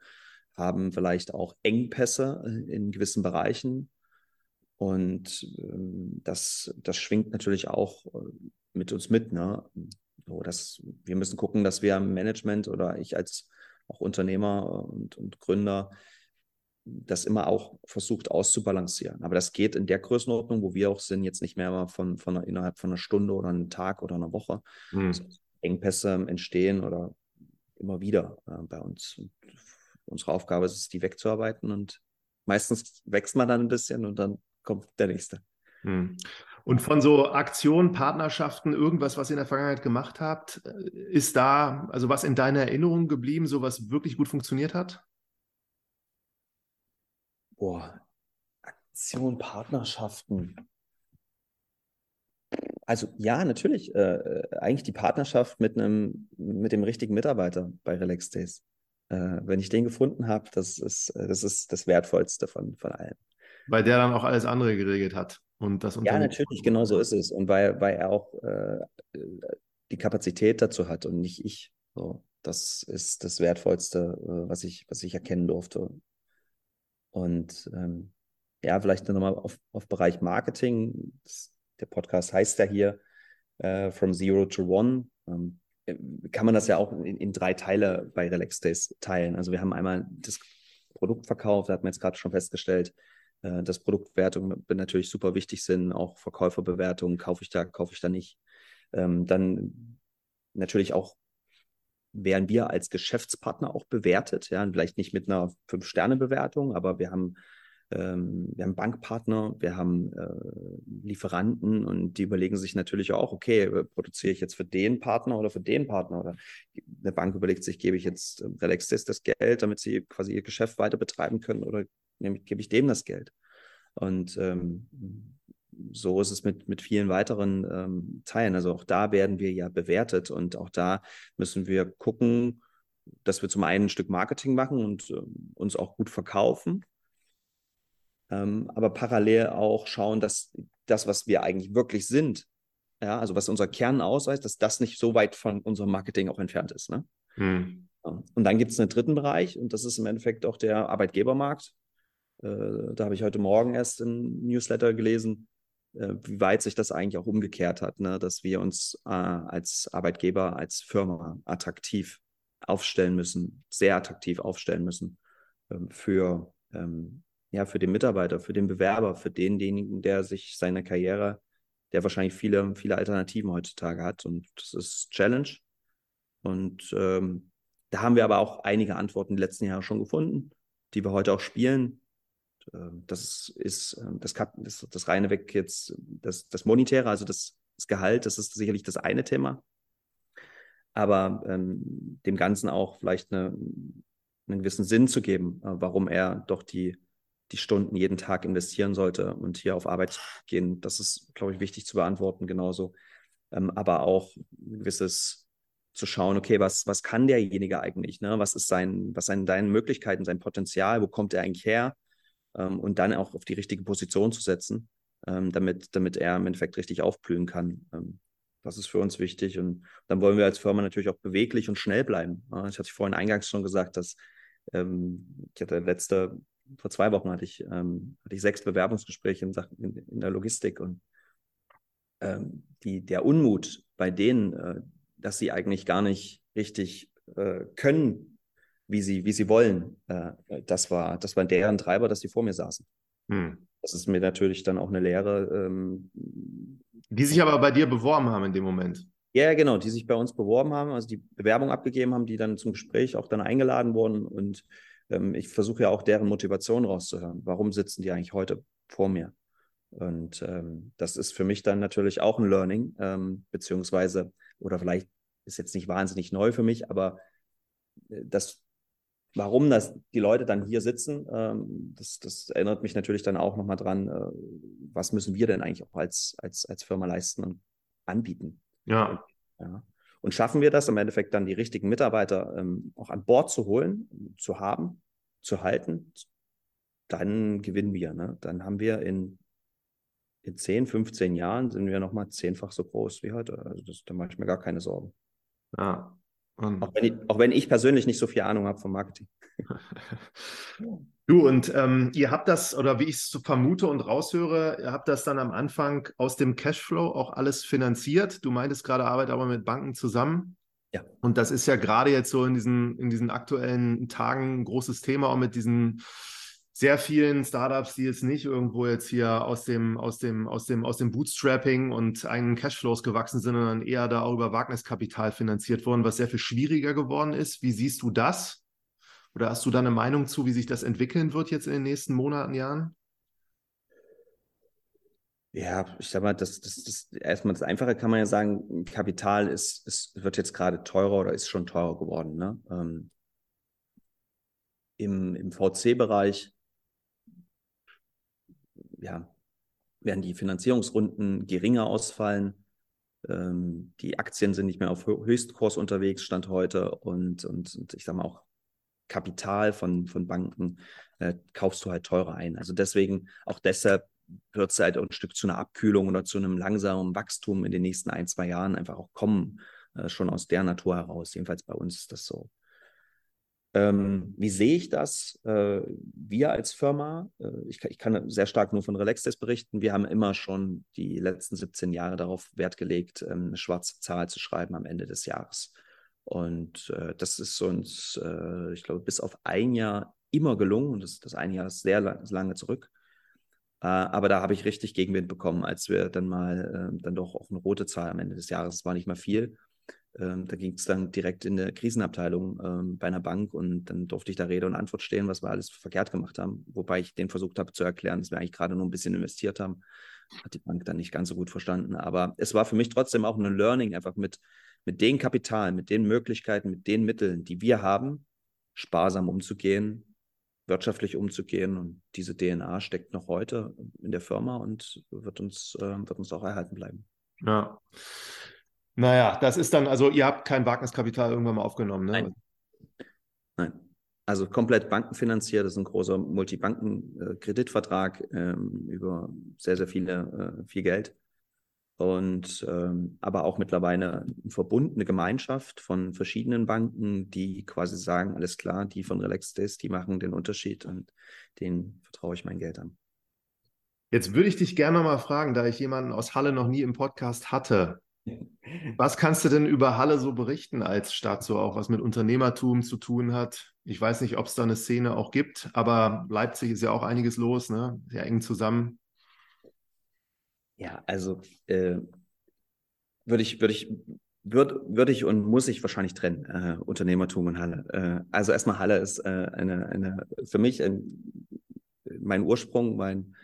haben vielleicht auch Engpässe äh, in gewissen Bereichen. Und ähm, das, das schwingt natürlich auch mit uns mit. Ne? So, dass wir müssen gucken, dass wir im Management oder ich als auch Unternehmer und, und Gründer das immer auch versucht auszubalancieren. Aber das geht in der Größenordnung, wo wir auch sind, jetzt nicht mehr von, von einer, innerhalb von einer Stunde oder einem Tag oder einer Woche. Mhm. Also Engpässe entstehen oder immer wieder äh, bei uns. Und unsere Aufgabe ist es, die wegzuarbeiten und meistens wächst man dann ein bisschen und dann kommt der nächste. Mhm. Und von so Aktionen, Partnerschaften, irgendwas, was ihr in der Vergangenheit gemacht habt, äh, ist da, also was in deiner Erinnerung geblieben, so was wirklich gut funktioniert hat? Boah, Aktion, Partnerschaften. Also ja, natürlich. Äh, äh, eigentlich die Partnerschaft mit einem, mit dem richtigen Mitarbeiter bei Relax Days. Äh, wenn ich den gefunden habe, das ist, äh, das ist das Wertvollste von, von allem. Weil der dann auch alles andere geregelt hat. Und das ja, natürlich, genau so ist es. Und weil, weil er auch äh, die Kapazität dazu hat und nicht ich. So, das ist das Wertvollste, äh, was ich, was ich erkennen durfte. Und ähm, ja, vielleicht nochmal auf, auf Bereich Marketing. Das, der Podcast heißt ja hier äh, From Zero to One. Ähm, kann man das ja auch in, in, drei Teile bei Relax Days teilen. Also wir haben einmal das Produktverkauf, da hat man jetzt gerade schon festgestellt, äh, dass Produktwertungen natürlich super wichtig sind, auch Verkäuferbewertungen, kaufe ich da, kaufe ich da nicht. Ähm, dann natürlich auch werden wir als Geschäftspartner auch bewertet. Ja, vielleicht nicht mit einer Fünf-Sterne-Bewertung, aber wir haben, ähm, wir haben Bankpartner, wir haben äh, Lieferanten und die überlegen sich natürlich auch, okay, äh, produziere ich jetzt für den Partner oder für den Partner? Oder eine Bank überlegt sich, gebe ich jetzt äh, Relaxis das Geld, damit sie quasi ihr Geschäft weiter betreiben können oder gebe ich dem das Geld? Und ähm, so ist es mit, mit vielen weiteren ähm, Teilen. Also auch da werden wir ja bewertet und auch da müssen wir gucken, dass wir zum einen ein Stück Marketing machen und äh, uns auch gut verkaufen, ähm, aber parallel auch schauen, dass das, was wir eigentlich wirklich sind, ja, also was unser Kern ausweist, dass das nicht so weit von unserem Marketing auch entfernt ist. Ne? Hm. Und dann gibt es einen dritten Bereich und das ist im Endeffekt auch der Arbeitgebermarkt. Äh, da habe ich heute Morgen erst ein Newsletter gelesen, wie weit sich das eigentlich auch umgekehrt hat, ne? dass wir uns äh, als Arbeitgeber, als Firma attraktiv aufstellen müssen, sehr attraktiv aufstellen müssen ähm, für, ähm, ja, für den Mitarbeiter, für den Bewerber, für denjenigen, der sich seine Karriere, der wahrscheinlich viele, viele Alternativen heutzutage hat. Und das ist Challenge. Und ähm, da haben wir aber auch einige Antworten die letzten Jahre schon gefunden, die wir heute auch spielen. Ähm, das ist ähm, das, das, das reine Weg jetzt, das, das Monetäre, also das, das Gehalt, das ist sicherlich das eine Thema. Aber ähm, dem Ganzen auch vielleicht eine, einen gewissen Sinn zu geben, äh, warum er doch die, die Stunden jeden Tag investieren sollte und hier auf Arbeit gehen. Das ist, glaube ich, wichtig zu beantworten, genauso. Ähm, aber auch ein gewisses zu schauen, okay, was, was kann derjenige eigentlich? Ne? Was ist sein, was sind seine Möglichkeiten, sein Potenzial, wo kommt er eigentlich her? Ähm, und dann auch auf die richtige Position zu setzen, ähm, damit, damit er im Endeffekt richtig aufblühen kann. Ähm, das ist für uns wichtig. Und dann wollen wir als Firma natürlich auch beweglich und schnell bleiben. Ja, ich hatte vorhin eingangs schon gesagt, dass ähm, ich hatte letzte, vor zwei Wochen hatte ich, ähm, hatte ich sechs Bewerbungsgespräche in, Sachen, in, in der Logistik und ähm, die, der Unmut bei denen, äh, dass sie eigentlich gar nicht richtig äh, können, wie sie, wie sie wollen. Äh, das, war, das war deren Treiber, dass sie vor mir saßen. Hm. Das ist mir natürlich dann auch eine Lehre. Ähm, die sich aber bei dir beworben haben in dem Moment. Ja, genau, die sich bei uns beworben haben, also die Bewerbung abgegeben haben, die dann zum Gespräch auch dann eingeladen wurden. Und ähm, ich versuche ja auch deren Motivation rauszuhören. Warum sitzen die eigentlich heute vor mir? Und ähm, das ist für mich dann natürlich auch ein Learning, ähm, beziehungsweise, oder vielleicht ist jetzt nicht wahnsinnig neu für mich, aber äh, das warum das die Leute dann hier sitzen, ähm, das, das, erinnert mich natürlich dann auch nochmal dran, äh, was müssen wir denn eigentlich auch als, als, als Firma leisten und anbieten. Ja. ja. Und schaffen wir das im Endeffekt dann die richtigen Mitarbeiter ähm, auch an Bord zu holen, zu haben, zu halten, dann gewinnen wir. Ne? Dann haben wir in, in 10, 15 Jahren sind wir nochmal zehnfach so groß wie heute. Also das, da mache ich mir gar keine Sorgen. Ja, und auch, wenn ich, auch wenn ich persönlich nicht so viel Ahnung habe vom Marketing. Du, und ähm, ihr habt das, oder wie ich es so vermute und raushöre, ihr habt das dann am Anfang aus dem Cashflow auch alles finanziert. Du meintest gerade, arbeitet aber mit Banken zusammen. Ja. Und das ist ja gerade jetzt so in diesen, in diesen aktuellen Tagen ein großes Thema, auch mit diesen sehr vielen Startups, die jetzt nicht irgendwo jetzt hier aus dem, aus dem, aus dem, aus dem Bootstrapping und eigenen Cashflows gewachsen sind, sondern eher da auch über Wagniskapital finanziert wurden, was sehr viel schwieriger geworden ist. Wie siehst du das? Oder hast du da eine Meinung zu, wie sich das entwickeln wird jetzt in den nächsten Monaten, Jahren? Ja, ich sag mal, das, das, das erstmal das Einfache kann man ja sagen, Kapital ist, ist wird jetzt gerade teurer oder ist schon teurer geworden. Ne? Ähm, Im im VC-Bereich ja, werden die Finanzierungsrunden geringer ausfallen. Ähm, die Aktien sind nicht mehr auf Höchstkurs unterwegs, Stand heute. Und, und, und ich sage mal auch Kapital von, von Banken äh, kaufst du halt teurer ein. Also deswegen, auch deshalb wird es halt ein Stück zu einer Abkühlung oder zu einem langsamen Wachstum in den nächsten ein, zwei Jahren einfach auch kommen, äh, schon aus der Natur heraus. Jedenfalls bei uns ist das so. Ähm, wie sehe ich das? Äh, wir als Firma, äh, ich, ich, kann sehr stark nur von Relaxdays berichten. Wir haben immer schon die letzten 17 Jahre darauf Wert gelegt, ähm, eine schwarze Zahl zu schreiben am Ende des Jahres. Und äh, das ist uns, äh, ich glaube, bis auf ein Jahr immer gelungen. Und das, das ein Jahr ist sehr lang, lange zurück. Äh, aber da habe ich richtig Gegenwind bekommen, als wir dann mal ähm, dann doch auch eine rote Zahl am Ende des Jahres, das war nicht mal viel, ähm, da ging es dann direkt in der Krisenabteilung ähm, bei einer Bank und dann durfte ich da Rede und Antwort stehen, was wir alles verkehrt gemacht haben. Wobei ich denen versucht habe zu erklären, dass wir eigentlich gerade nur ein bisschen investiert haben. Hat die Bank dann nicht ganz so gut verstanden. Aber es war für mich trotzdem auch ein Learning, einfach mit, mit den Kapitalen, mit den Möglichkeiten, mit den Mitteln, die wir haben, sparsam umzugehen, wirtschaftlich umzugehen. Und diese DNA steckt noch heute in der Firma und wird uns, äh, wird uns auch erhalten bleiben. Ja. Naja, das ist dann, also ihr habt kein Wagniskapital irgendwann mal aufgenommen, ne? Nein. Nein. Also komplett bankenfinanziert, das ist ein großer Multibanken-Kreditvertrag ähm, über sehr, sehr viele, äh, viel Geld und ähm, aber auch mittlerweile eine verbundene Gemeinschaft von verschiedenen Banken, die quasi sagen, alles klar, die von Relax Days, die machen den Unterschied und denen vertraue ich mein Geld an. Jetzt würde ich dich gerne mal fragen, da ich jemanden aus Halle noch nie im Podcast hatte. Was kannst du denn über Halle so berichten als Stadt, so auch was mit Unternehmertum zu tun hat? Ich weiß nicht, ob es da eine Szene auch gibt, aber Leipzig ist ja auch einiges los, ne? Sehr eng zusammen. Ja, also äh, würde ich, würde ich, würde würd ich und muss ich wahrscheinlich trennen, äh, Unternehmertum und Halle. Äh, also erstmal Halle ist äh, eine, eine, für mich ein, mein Ursprung, mein,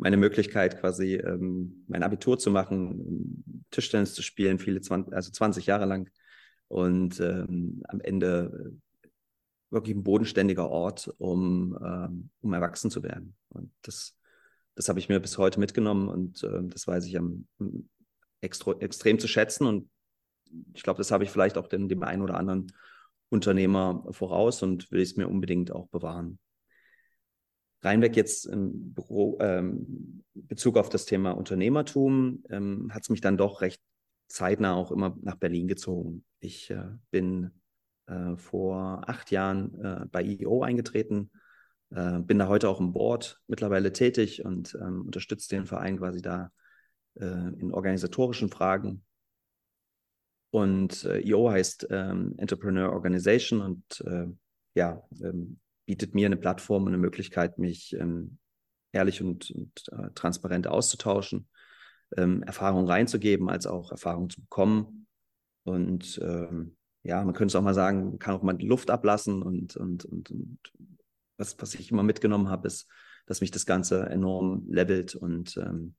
meine Möglichkeit quasi ähm, mein Abitur zu machen, Tischtennis zu spielen, viele 20, also 20 Jahre lang und ähm, am Ende äh, wirklich ein bodenständiger Ort, um, ähm, um erwachsen zu werden. Und das das habe ich mir bis heute mitgenommen und äh, das weiß ich am, extra, extrem zu schätzen. Und ich glaube, das habe ich vielleicht auch dem, dem einen oder anderen Unternehmer voraus und will es mir unbedingt auch bewahren. Reinweg jetzt im Büro, ähm, Bezug auf das Thema Unternehmertum, ähm, hat es mich dann doch recht zeitnah auch immer nach Berlin gezogen. Ich äh, bin äh, vor acht Jahren äh, bei IEO eingetreten, äh, bin da heute auch im Board mittlerweile tätig und ähm, unterstütze den Verein quasi da äh, in organisatorischen Fragen. Und äh, IO heißt ähm, Entrepreneur Organization und ja, ähm, bietet mir eine Plattform und eine Möglichkeit, mich ähm, ehrlich und, und äh, transparent auszutauschen, ähm, Erfahrungen reinzugeben, als auch Erfahrungen zu bekommen. Und ähm, ja, man könnte es auch mal sagen, kann auch mal die Luft ablassen und, und, und, und was, was ich immer mitgenommen habe, ist, dass mich das Ganze enorm levelt und, ähm,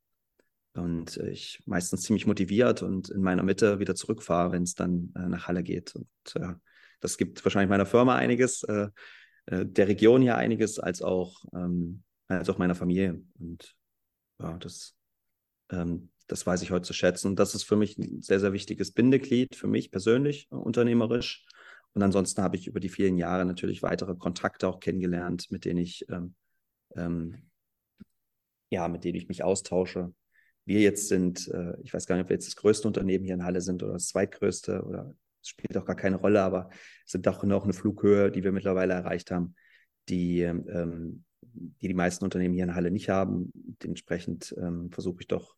und ich meistens ziemlich motiviert und in meiner Mitte wieder zurückfahre, wenn es dann äh, nach Halle geht. Und äh, das gibt wahrscheinlich meiner Firma einiges, äh, äh, der Region hier einiges, als auch, ähm, als auch meiner Familie. Und ja, das, ähm, das weiß ich heute zu schätzen. Und das ist für mich ein sehr, sehr wichtiges Bindeglied, für mich persönlich, unternehmerisch. Und ansonsten habe ich über die vielen Jahre natürlich weitere Kontakte auch kennengelernt, mit denen ich ähm, ähm, ja, mit denen ich mich austausche. Wir jetzt sind, äh, ich weiß gar nicht, ob wir jetzt das größte Unternehmen hier in Halle sind oder das zweitgrößte oder spielt auch gar keine Rolle, aber es sind doch noch eine Flughöhe, die wir mittlerweile erreicht haben, die ähm, die, die meisten Unternehmen hier in Halle nicht haben. Dementsprechend ähm, versuche ich doch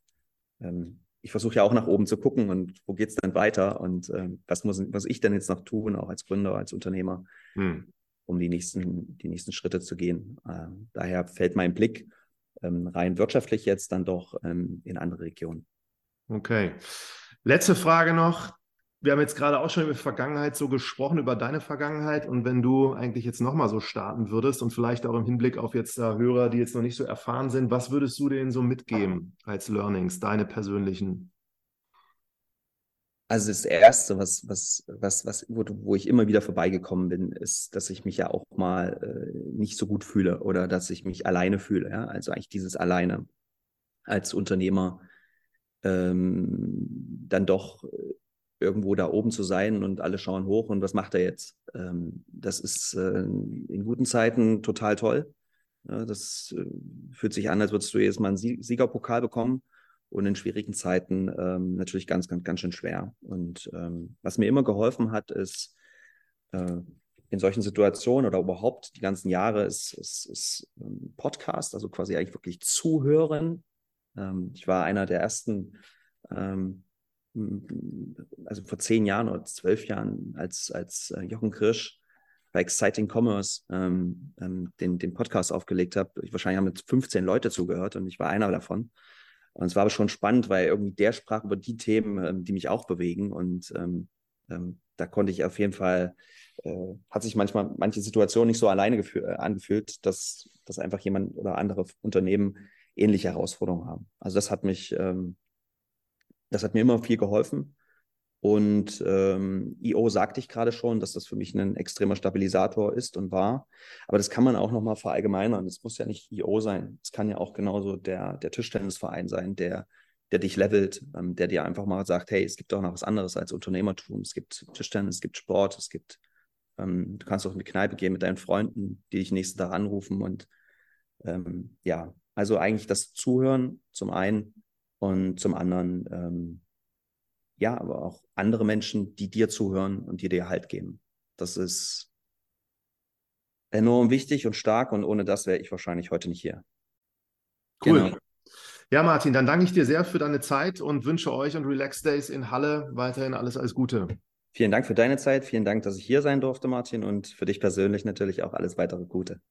ähm, ich versuche ja auch nach oben zu gucken und wo geht es denn weiter und äh, was muss was ich denn jetzt noch tun, auch als Gründer, als Unternehmer, hm. um die nächsten, die nächsten Schritte zu gehen. Äh, daher fällt mein Blick ähm, rein wirtschaftlich jetzt dann doch ähm, in andere Regionen. Okay. Letzte Frage noch. Wir haben jetzt gerade auch schon über Vergangenheit so gesprochen, über deine Vergangenheit. Und wenn du eigentlich jetzt nochmal so starten würdest und vielleicht auch im Hinblick auf jetzt da Hörer, die jetzt noch nicht so erfahren sind, was würdest du denen so mitgeben als Learnings, deine persönlichen? Also das Erste, was, was, was, was, wo, wo ich immer wieder vorbeigekommen bin, ist, dass ich mich ja auch mal äh, nicht so gut fühle oder dass ich mich alleine fühle. Ja? Also eigentlich dieses Alleine als Unternehmer ähm, dann doch irgendwo da oben zu sein und alle schauen hoch und was macht er jetzt? Ähm, das ist äh, in guten Zeiten total toll. Ja, das äh, fühlt sich an, als würdest du jedes Mal einen Siegerpokal bekommen und in schwierigen Zeiten ähm, natürlich ganz, ganz, ganz schön schwer. Und ähm, was mir immer geholfen hat, ist äh, in solchen Situationen oder überhaupt die ganzen Jahre ist, ist, ist ähm, Podcast, also quasi eigentlich wirklich zuhören. Ähm, ich war einer der ersten ähm, also vor zehn Jahren oder zwölf Jahren, als, als äh, Jochen Kirsch bei Exciting Commerce ähm, ähm, den, den Podcast aufgelegt habe. Wahrscheinlich haben jetzt 15 Leute zugehört und ich war einer davon. Und es war aber schon spannend, weil irgendwie der sprach über die Themen, ähm, die mich auch bewegen. Und ähm, ähm, da konnte ich auf jeden Fall, äh, hat sich manchmal manche Situationen nicht so alleine äh, angefühlt, dass, dass einfach jemand oder andere Unternehmen ähnliche Herausforderungen haben. Also das hat mich ähm, das hat mir immer viel geholfen. Und ähm, IO sagte ich gerade schon, dass das für mich ein extremer Stabilisator ist und war. Aber das kann man auch nochmal verallgemeinern. Es muss ja nicht IO sein. Es kann ja auch genauso der, der Tischtennisverein sein, der, der dich levelt, ähm, der dir einfach mal sagt, hey, es gibt doch noch was anderes als Unternehmertum. Es gibt Tischtennis, es gibt Sport, es gibt, ähm, du kannst auch in die Kneipe gehen mit deinen Freunden, die dich nächsten Tag anrufen. Und ähm, ja, also eigentlich das Zuhören zum einen und zum anderen ähm, ja, aber auch andere Menschen, die dir zuhören und die dir Halt geben. Das ist enorm wichtig und stark und ohne das wäre ich wahrscheinlich heute nicht hier. Cool. Genau. Ja, Martin, dann danke ich dir sehr für deine Zeit und wünsche euch und Relax Days in Halle weiterhin alles, alles Gute. Vielen Dank für deine Zeit, vielen Dank, dass ich hier sein durfte, Martin, und für dich persönlich natürlich auch alles weitere Gute.